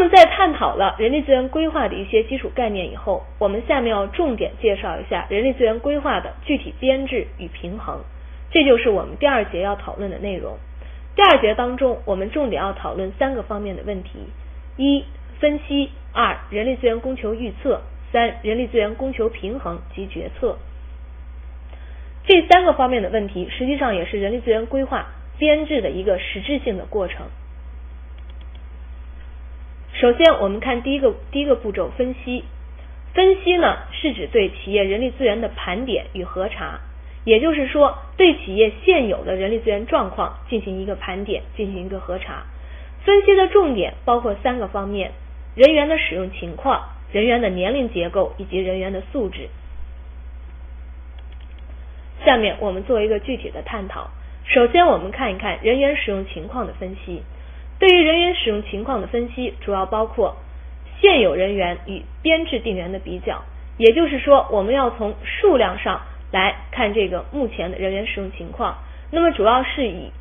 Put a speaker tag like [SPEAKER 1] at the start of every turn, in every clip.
[SPEAKER 1] 么在探讨了人力资源规划的一些基础概念以后，我们下面要重点介绍一下人力资源规划的具体编制与平衡，这就是我们第二节要讨论的内容。第二节当中，我们重点要讨论三个方面的问题：一、分析；二、人力资源供求预测；三、人力资源供求平衡及决策。这三个方面的问题，实际上也是人力资源规划编制的一个实质性的过程。首先，我们看第一个第一个步骤分析。分析呢，是指对企业人力资源的盘点与核查，也就是说，对企业现有的人力资源状况进行一个盘点，进行一个核查。分析的重点包括三个方面：人员的使用情况、人员的年龄结构以及人员的素质。下面我们做一个具体的探讨。首先，我们看一看人员使用情况的分析。对于人员使用情况的分析，主要包括现有人员与编制定员的比较，也就是说，我们要从数量上来看这个目前的人员使用情况。那么，主要是以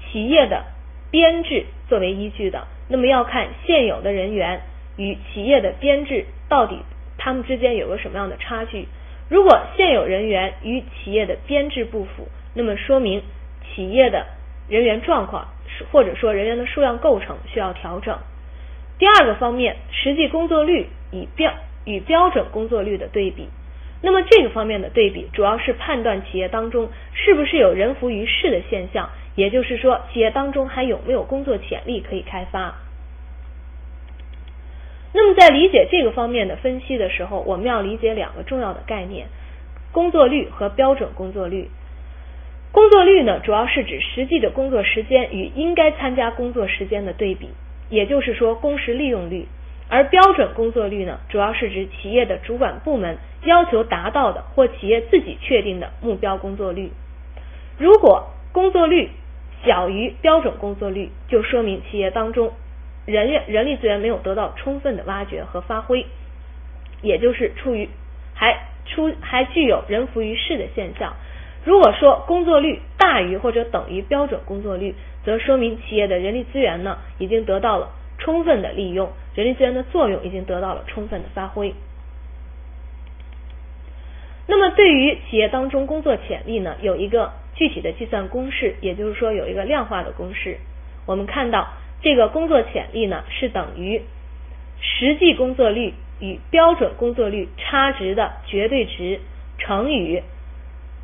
[SPEAKER 1] 企业的编制作为依据的。那么，要看现有的人员与企业的编制到底他们之间有个什么样的差距。如果现有人员与企业的编制不符，那么说明企业的人员状况，或者说人员的数量构成需要调整。第二个方面，实际工作率与标与标准工作率的对比。那么这个方面的对比，主要是判断企业当中是不是有人浮于事的现象，也就是说，企业当中还有没有工作潜力可以开发。那么在理解这个方面的分析的时候，我们要理解两个重要的概念：工作率和标准工作率。工作率呢，主要是指实际的工作时间与应该参加工作时间的对比，也就是说工时利用率；而标准工作率呢，主要是指企业的主管部门要求达到的或企业自己确定的目标工作率。如果工作率小于标准工作率，就说明企业当中。人员人力资源没有得到充分的挖掘和发挥，也就是处于还出还具有人浮于事的现象。如果说工作率大于或者等于标准工作率，则说明企业的人力资源呢已经得到了充分的利用，人力资源的作用已经得到了充分的发挥。那么对于企业当中工作潜力呢，有一个具体的计算公式，也就是说有一个量化的公式，我们看到。这个工作潜力呢，是等于实际工作率与标准工作率差值的绝对值乘以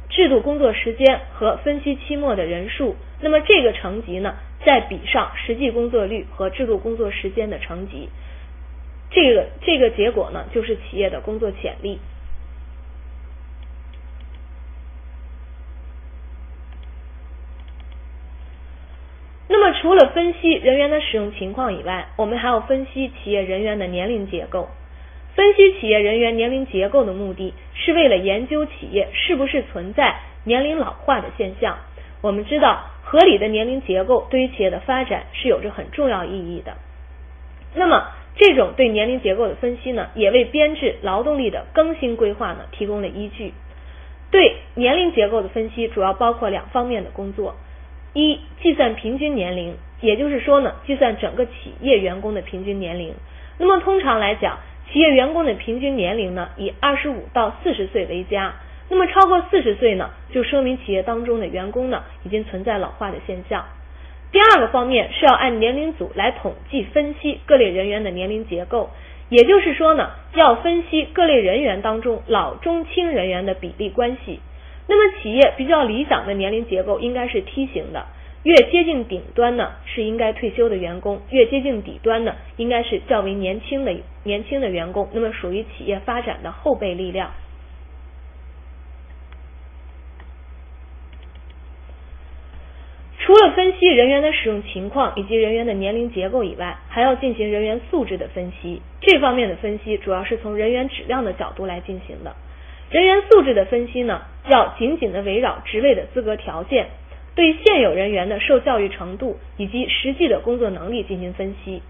[SPEAKER 1] 制度工作时间和分析期末的人数。那么这个乘积呢，再比上实际工作率和制度工作时间的乘积，这个这个结果呢，就是企业的工作潜力。那么，除了分析人员的使用情况以外，我们还要分析企业人员的年龄结构。分析企业人员年龄结构的目的是为了研究企业是不是存在年龄老化的现象。我们知道，合理的年龄结构对于企业的发展是有着很重要意义的。那么，这种对年龄结构的分析呢，也为编制劳动力的更新规划呢提供了依据。对年龄结构的分析主要包括两方面的工作。一、计算平均年龄，也就是说呢，计算整个企业员工的平均年龄。那么通常来讲，企业员工的平均年龄呢，以二十五到四十岁为佳。那么超过四十岁呢，就说明企业当中的员工呢，已经存在老化的现象。第二个方面是要按年龄组来统计分析各类人员的年龄结构，也就是说呢，要分析各类人员当中老中青人员的比例关系。那么企业比较理想的年龄结构应该是梯形的，越接近顶端呢是应该退休的员工，越接近底端呢应该是较为年轻的年轻的员工，那么属于企业发展的后备力量。除了分析人员的使用情况以及人员的年龄结构以外，还要进行人员素质的分析。这方面的分析主要是从人员质量的角度来进行的。人员素质的分析呢，要紧紧的围绕职位的资格条件，对现有人员的受教育程度以及实际的工作能力进行分析。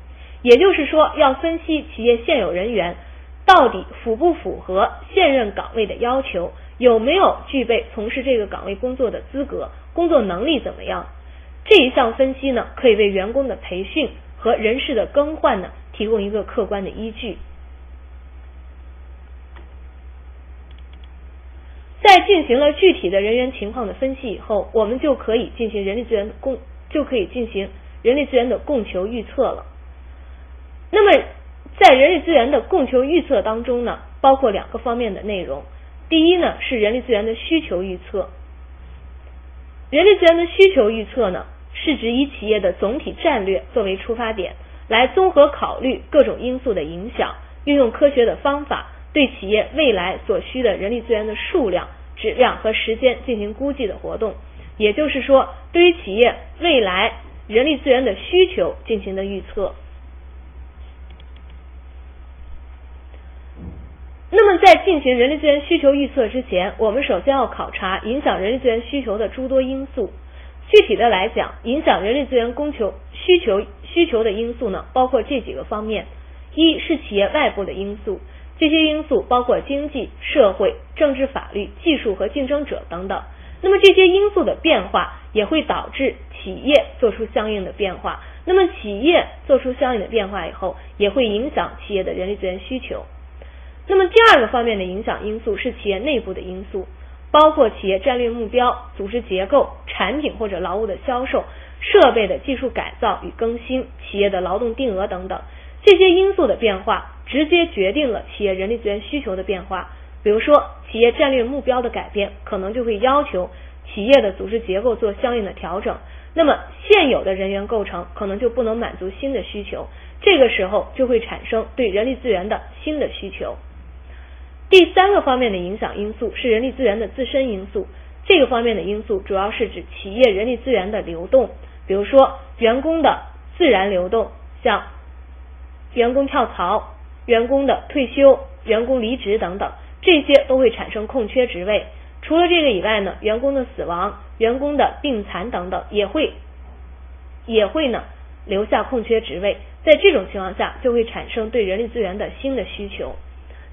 [SPEAKER 1] 也就是说，要分析企业现有人员到底符不符合现任岗位的要求，有没有具备从事这个岗位工作的资格，工作能力怎么样？这一项分析呢，可以为员工的培训和人事的更换呢提供一个客观的依据。在进行了具体的人员情况的分析以后，我们就可以进行人力资源供，就可以进行人力资源的供求预测了。那么，在人力资源的供求预测当中呢，包括两个方面的内容。第一呢，是人力资源的需求预测。人力资源的需求预测呢，是指以企业的总体战略作为出发点，来综合考虑各种因素的影响，运用科学的方法，对企业未来所需的人力资源的数量、质量和时间进行估计的活动。也就是说，对于企业未来人力资源的需求进行的预测。那么，在进行人力资源需求预测之前，我们首先要考察影响人力资源需求的诸多因素。具体的来讲，影响人力资源供求需求需求的因素呢，包括这几个方面：一是企业外部的因素，这些因素包括经济社会、政治法律、技术和竞争者等等。那么这些因素的变化也会导致企业做出相应的变化。那么企业做出相应的变化以后，也会影响企业的人力资源需求。那么第二个方面的影响因素是企业内部的因素，包括企业战略目标、组织结构、产品或者劳务的销售、设备的技术改造与更新、企业的劳动定额等等，这些因素的变化直接决定了企业人力资源需求的变化。比如说，企业战略目标的改变，可能就会要求企业的组织结构做相应的调整。那么现有的人员构成可能就不能满足新的需求，这个时候就会产生对人力资源的新的需求。第三个方面的影响因素是人力资源的自身因素，这个方面的因素主要是指企业人力资源的流动，比如说员工的自然流动，像员工跳槽、员工的退休、员工离职等等，这些都会产生空缺职位。除了这个以外呢，员工的死亡、员工的病残等等也会也会呢留下空缺职位，在这种情况下就会产生对人力资源的新的需求。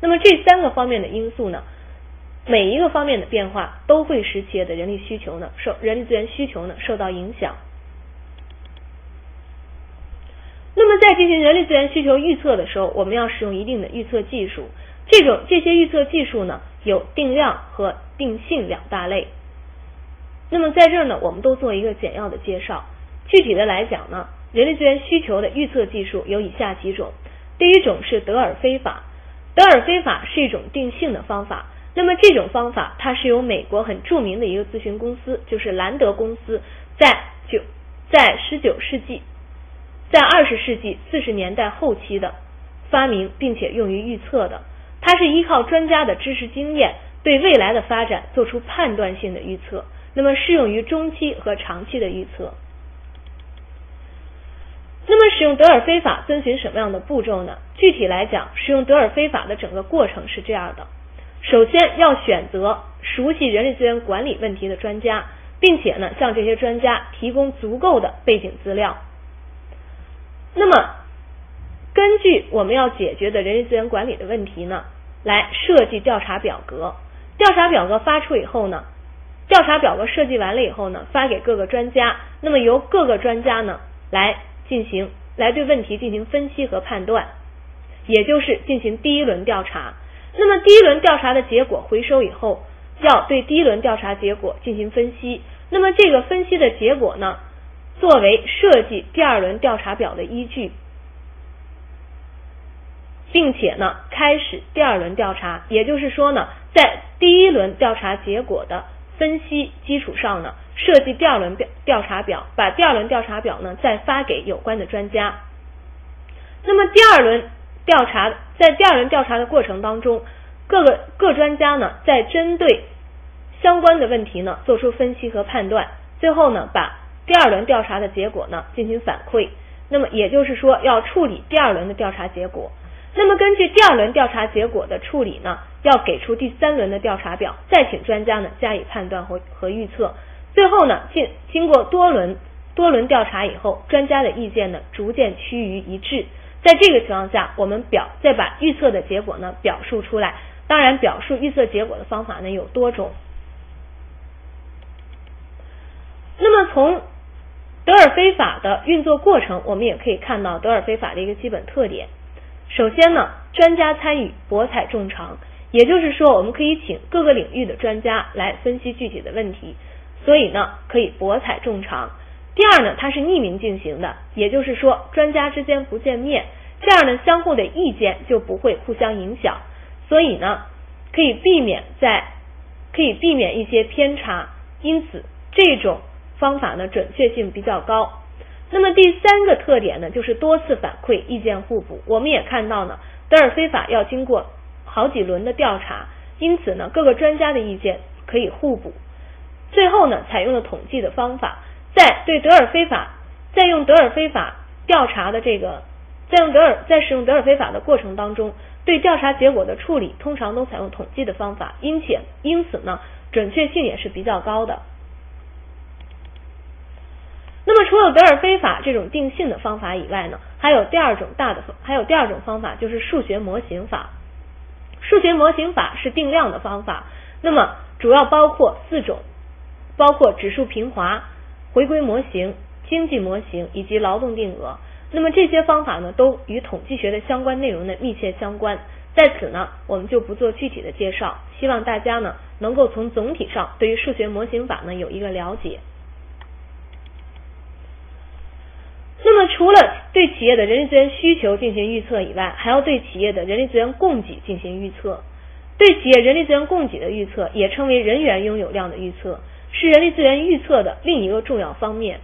[SPEAKER 1] 那么这三个方面的因素呢，每一个方面的变化都会使企业的人力需求呢受人力资源需求呢受到影响。那么在进行人力资源需求预测的时候，我们要使用一定的预测技术。这种这些预测技术呢有定量和定性两大类。那么在这儿呢，我们都做一个简要的介绍。具体的来讲呢，人力资源需求的预测技术有以下几种。第一种是德尔菲法。德尔菲法是一种定性的方法，那么这种方法它是由美国很著名的一个咨询公司，就是兰德公司，在九在十九世纪，在二十世纪四十年代后期的发明，并且用于预测的。它是依靠专家的知识经验，对未来的发展做出判断性的预测，那么适用于中期和长期的预测。那么使用德尔菲法遵循什么样的步骤呢？具体来讲，使用德尔菲法的整个过程是这样的：首先要选择熟悉人力资源管理问题的专家，并且呢向这些专家提供足够的背景资料。那么根据我们要解决的人力资源管理的问题呢，来设计调查表格。调查表格发出以后呢，调查表格设计完了以后呢，发给各个专家，那么由各个专家呢来。进行来对问题进行分析和判断，也就是进行第一轮调查。那么第一轮调查的结果回收以后，要对第一轮调查结果进行分析。那么这个分析的结果呢，作为设计第二轮调查表的依据，并且呢开始第二轮调查。也就是说呢，在第一轮调查结果的分析基础上呢。设计第二轮调调查表，把第二轮调查表呢再发给有关的专家。那么第二轮调查，在第二轮调查的过程当中，各个各专家呢在针对相关的问题呢做出分析和判断，最后呢把第二轮调查的结果呢进行反馈。那么也就是说要处理第二轮的调查结果。那么根据第二轮调查结果的处理呢，要给出第三轮的调查表，再请专家呢加以判断和和预测。最后呢，经经过多轮多轮调查以后，专家的意见呢逐渐趋于一致。在这个情况下，我们表再把预测的结果呢表述出来。当然，表述预测结果的方法呢有多种。那么从德尔菲法的运作过程，我们也可以看到德尔菲法的一个基本特点。首先呢，专家参与，博采众长，也就是说，我们可以请各个领域的专家来分析具体的问题，所以呢，可以博采众长。第二呢，它是匿名进行的，也就是说，专家之间不见面，这样呢，相互的意见就不会互相影响，所以呢，可以避免在可以避免一些偏差，因此这种方法呢，准确性比较高。那么第三个特点呢，就是多次反馈，意见互补。我们也看到呢，德尔菲法要经过好几轮的调查，因此呢，各个专家的意见可以互补。最后呢，采用了统计的方法。在对德尔菲法，在用德尔菲法调查的这个，在用德尔在使用德尔菲法的过程当中，对调查结果的处理通常都采用统计的方法，因且因此呢，准确性也是比较高的。那么除了德尔菲法这种定性的方法以外呢，还有第二种大的，还有第二种方法就是数学模型法。数学模型法是定量的方法，那么主要包括四种，包括指数平滑。回归模型、经济模型以及劳动定额，那么这些方法呢，都与统计学的相关内容呢密切相关。在此呢，我们就不做具体的介绍，希望大家呢能够从总体上对于数学模型法呢有一个了解。那么除了对企业的人力资源需求进行预测以外，还要对企业的人力资源供给进行预测。对企业人力资源供给的预测，也称为人员拥有量的预测。是人力资源预测的另一个重要方面。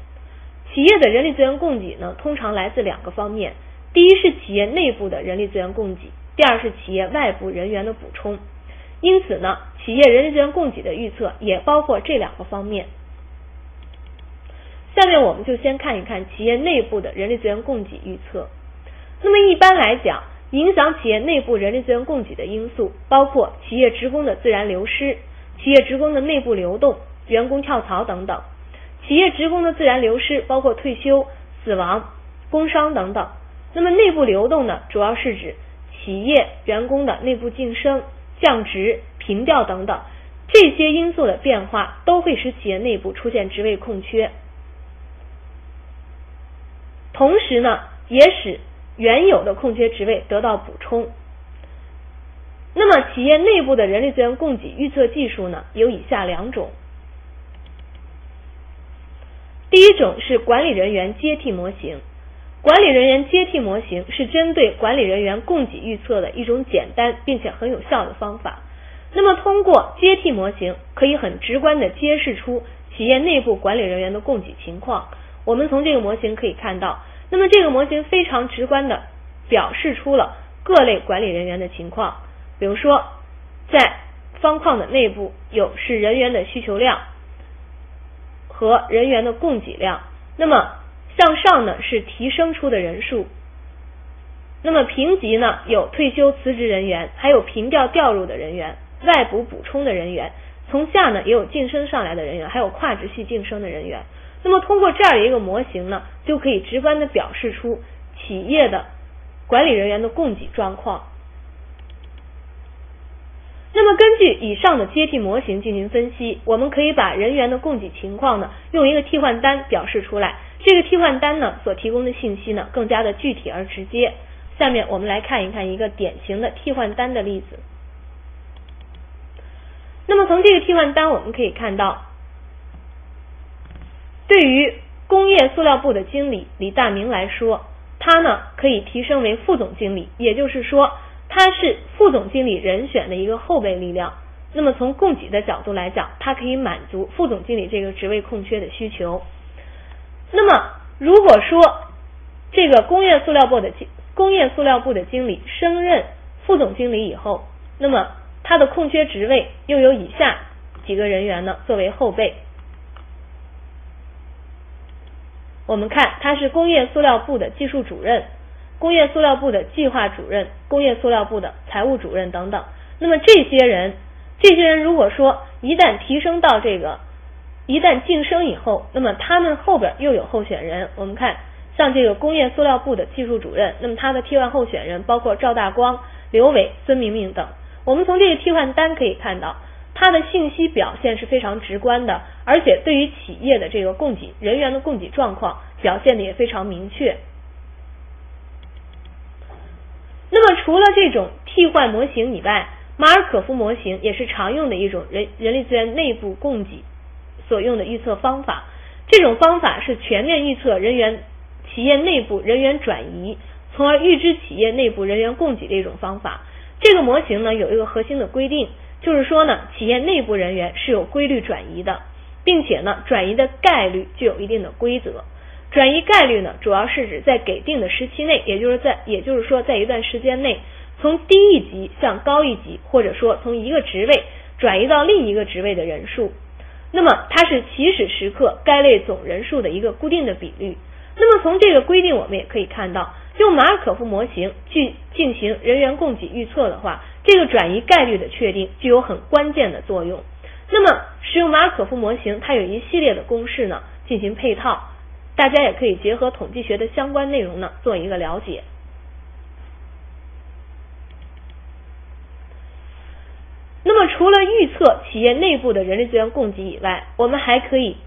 [SPEAKER 1] 企业的人力资源供给呢，通常来自两个方面：第一是企业内部的人力资源供给，第二是企业外部人员的补充。因此呢，企业人力资源供给的预测也包括这两个方面。下面我们就先看一看企业内部的人力资源供给预测。那么一般来讲，影响企业内部人力资源供给的因素包括企业职工的自然流失、企业职工的内部流动。员工跳槽等等，企业职工的自然流失包括退休、死亡、工伤等等。那么内部流动呢，主要是指企业员工的内部晋升、降职、平调等等这些因素的变化，都会使企业内部出现职位空缺，同时呢，也使原有的空缺职位得到补充。那么企业内部的人力资源供给预测技术呢，有以下两种。第一种是管理人员接替模型，管理人员接替模型是针对管理人员供给预测的一种简单并且很有效的方法。那么通过接替模型，可以很直观的揭示出企业内部管理人员的供给情况。我们从这个模型可以看到，那么这个模型非常直观的表示出了各类管理人员的情况。比如说，在方框的内部有是人员的需求量。和人员的供给量，那么向上呢是提升出的人数，那么评级呢有退休辞职人员，还有平调调入的人员，外部补充的人员，从下呢也有晋升上来的人员，还有跨职系晋升的人员。那么通过这样的一个模型呢，就可以直观的表示出企业的管理人员的供给状况。那么根据以上的接替模型进行分析，我们可以把人员的供给情况呢用一个替换单表示出来。这个替换单呢所提供的信息呢更加的具体而直接。下面我们来看一看一个典型的替换单的例子。那么从这个替换单我们可以看到，对于工业塑料部的经理李大明来说，他呢可以提升为副总经理，也就是说。他是副总经理人选的一个后备力量，那么从供给的角度来讲，它可以满足副总经理这个职位空缺的需求。那么如果说这个工业塑料部的经工业塑料部的经理升任副总经理以后，那么他的空缺职位又有以下几个人员呢作为后备。我们看他是工业塑料部的技术主任。工业塑料部的计划主任、工业塑料部的财务主任等等，那么这些人，这些人如果说一旦提升到这个，一旦晋升以后，那么他们后边又有候选人。我们看，像这个工业塑料部的技术主任，那么他的替换候选人包括赵大光、刘伟、孙明明等。我们从这个替换单可以看到，他的信息表现是非常直观的，而且对于企业的这个供给人员的供给状况表现的也非常明确。那么除了这种替换模型以外，马尔可夫模型也是常用的一种人人力资源内部供给所用的预测方法。这种方法是全面预测人员企业内部人员转移，从而预知企业内部人员供给的一种方法。这个模型呢有一个核心的规定，就是说呢，企业内部人员是有规律转移的，并且呢，转移的概率具有一定的规则。转移概率呢，主要是指在给定的时期内，也就是在也就是说在一段时间内，从低一级向高一级，或者说从一个职位转移到另一个职位的人数。那么它是起始时刻该类总人数的一个固定的比率。那么从这个规定，我们也可以看到，用马尔可夫模型去进行人员供给预测的话，这个转移概率的确定具有很关键的作用。那么使用马尔可夫模型，它有一系列的公式呢进行配套。大家也可以结合统计学的相关内容呢，做一个了解。那么，除了预测企业内部的人力资源供给以外，我们还可以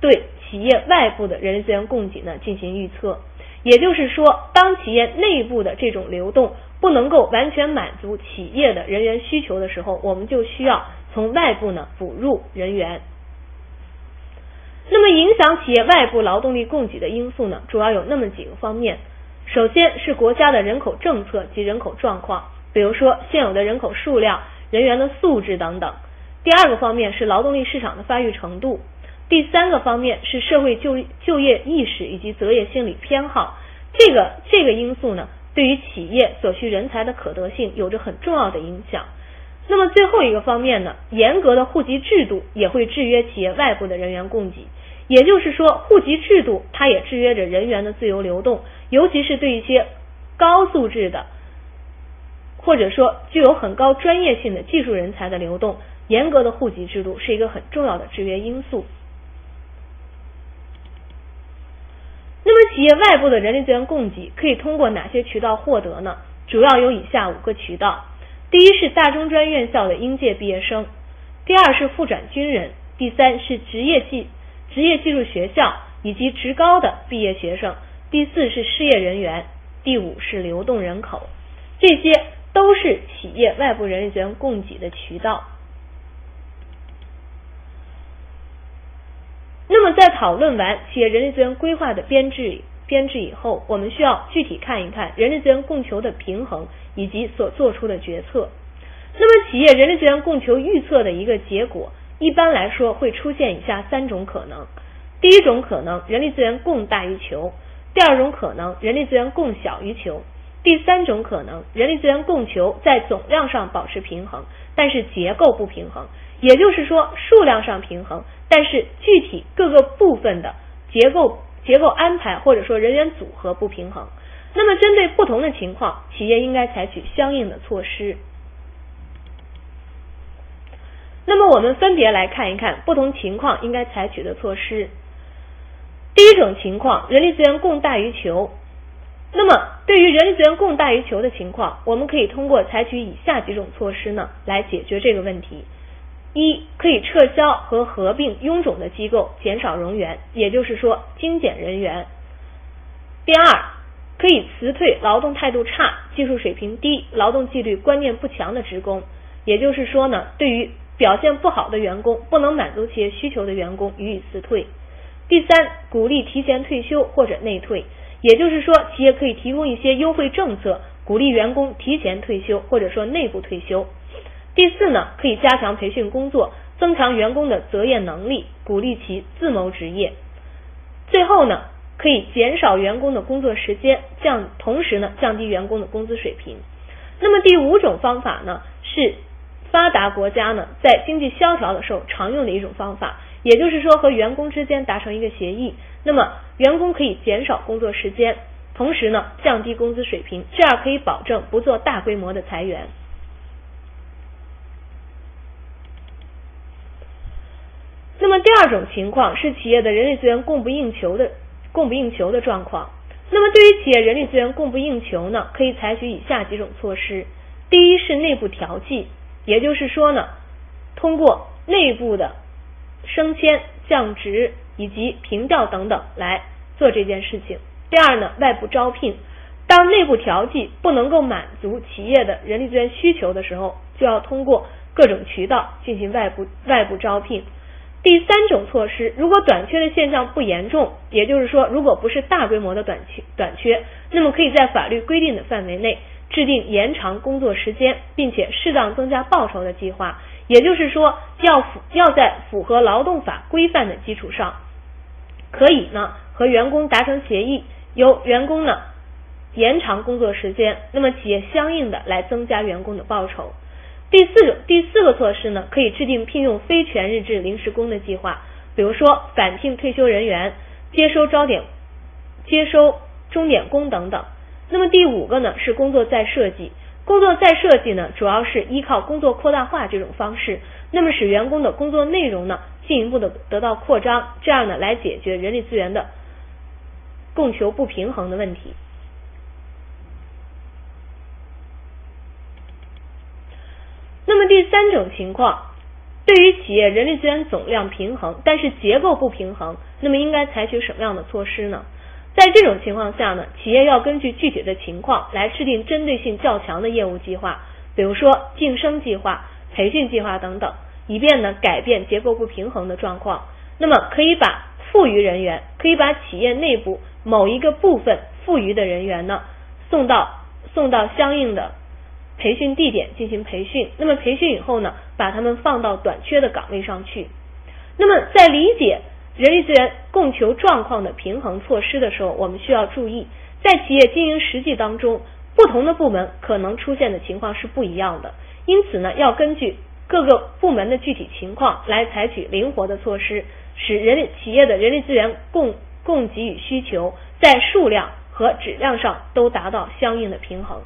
[SPEAKER 1] 对企业外部的人力资源供给呢进行预测。也就是说，当企业内部的这种流动不能够完全满足企业的人员需求的时候，我们就需要从外部呢补入人员。那么，影响企业外部劳动力供给的因素呢，主要有那么几个方面。首先是国家的人口政策及人口状况，比如说现有的人口数量、人员的素质等等。第二个方面是劳动力市场的发育程度。第三个方面是社会就就业意识以及择业心理偏好。这个这个因素呢，对于企业所需人才的可得性有着很重要的影响。那么最后一个方面呢，严格的户籍制度也会制约企业外部的人员供给。也就是说，户籍制度它也制约着人员的自由流动，尤其是对一些高素质的或者说具有很高专业性的技术人才的流动，严格的户籍制度是一个很重要的制约因素。那么，企业外部的人力资源供给可以通过哪些渠道获得呢？主要有以下五个渠道。第一是大中专院校的应届毕业生，第二是复转军人，第三是职业技职业技术学校以及职高的毕业学生，第四是失业人员，第五是流动人口，这些都是企业外部人力资源供给的渠道。那么在讨论完企业人力资源规划的编制编制以后，我们需要具体看一看人力资源供求的平衡。以及所做出的决策。那么，企业人力资源供求预测的一个结果，一般来说会出现以下三种可能：第一种可能，人力资源供大于求；第二种可能，人力资源供小于求；第三种可能，人力资源供求在总量上保持平衡，但是结构不平衡。也就是说，数量上平衡，但是具体各个部分的结构结构安排或者说人员组合不平衡。那么，针对不同的情况，企业应该采取相应的措施。那么，我们分别来看一看不同情况应该采取的措施。第一种情况，人力资源供大于求。那么，对于人力资源供大于求的情况，我们可以通过采取以下几种措施呢，来解决这个问题。一，可以撤销和合并臃肿的机构，减少冗员，也就是说精简人员。第二。可以辞退劳动态度差、技术水平低、劳动纪律观念不强的职工，也就是说呢，对于表现不好的员工、不能满足企业需求的员工予以辞退。第三，鼓励提前退休或者内退，也就是说，企业可以提供一些优惠政策，鼓励员工提前退休或者说内部退休。第四呢，可以加强培训工作，增强员工的择业能力，鼓励其自谋职业。最后呢。可以减少员工的工作时间，降同时呢降低员工的工资水平。那么第五种方法呢是发达国家呢在经济萧条的时候常用的一种方法，也就是说和员工之间达成一个协议，那么员工可以减少工作时间，同时呢降低工资水平，这样可以保证不做大规模的裁员。那么第二种情况是企业的人力资源供不应求的。供不应求的状况，那么对于企业人力资源供不应求呢，可以采取以下几种措施。第一是内部调剂，也就是说呢，通过内部的升迁、降职以及平调等等来做这件事情。第二呢，外部招聘，当内部调剂不能够满足企业的人力资源需求的时候，就要通过各种渠道进行外部外部招聘。第三种措施，如果短缺的现象不严重，也就是说，如果不是大规模的短缺短缺，那么可以在法律规定的范围内制定延长工作时间，并且适当增加报酬的计划。也就是说，要符要在符合劳动法规范的基础上，可以呢和员工达成协议，由员工呢延长工作时间，那么企业相应的来增加员工的报酬。第四种第四个措施呢，可以制定聘用非全日制临时工的计划，比如说返聘退休人员、接收招点、接收钟点工等等。那么第五个呢是工作再设计，工作再设计呢主要是依靠工作扩大化这种方式，那么使员工的工作内容呢进一步的得到扩张，这样呢来解决人力资源的供求不平衡的问题。那么第三种情况，对于企业人力资源总量平衡，但是结构不平衡，那么应该采取什么样的措施呢？在这种情况下呢，企业要根据具体的情况来制定针对性较强的业务计划，比如说晋升计划、培训计划等等，以便呢改变结构不平衡的状况。那么可以把富余人员，可以把企业内部某一个部分富余的人员呢送到送到相应的。培训地点进行培训，那么培训以后呢，把他们放到短缺的岗位上去。那么在理解人力资源供求状况的平衡措施的时候，我们需要注意，在企业经营实际当中，不同的部门可能出现的情况是不一样的。因此呢，要根据各个部门的具体情况来采取灵活的措施，使人力企业的人力资源供供给与需求在数量和质量上都达到相应的平衡。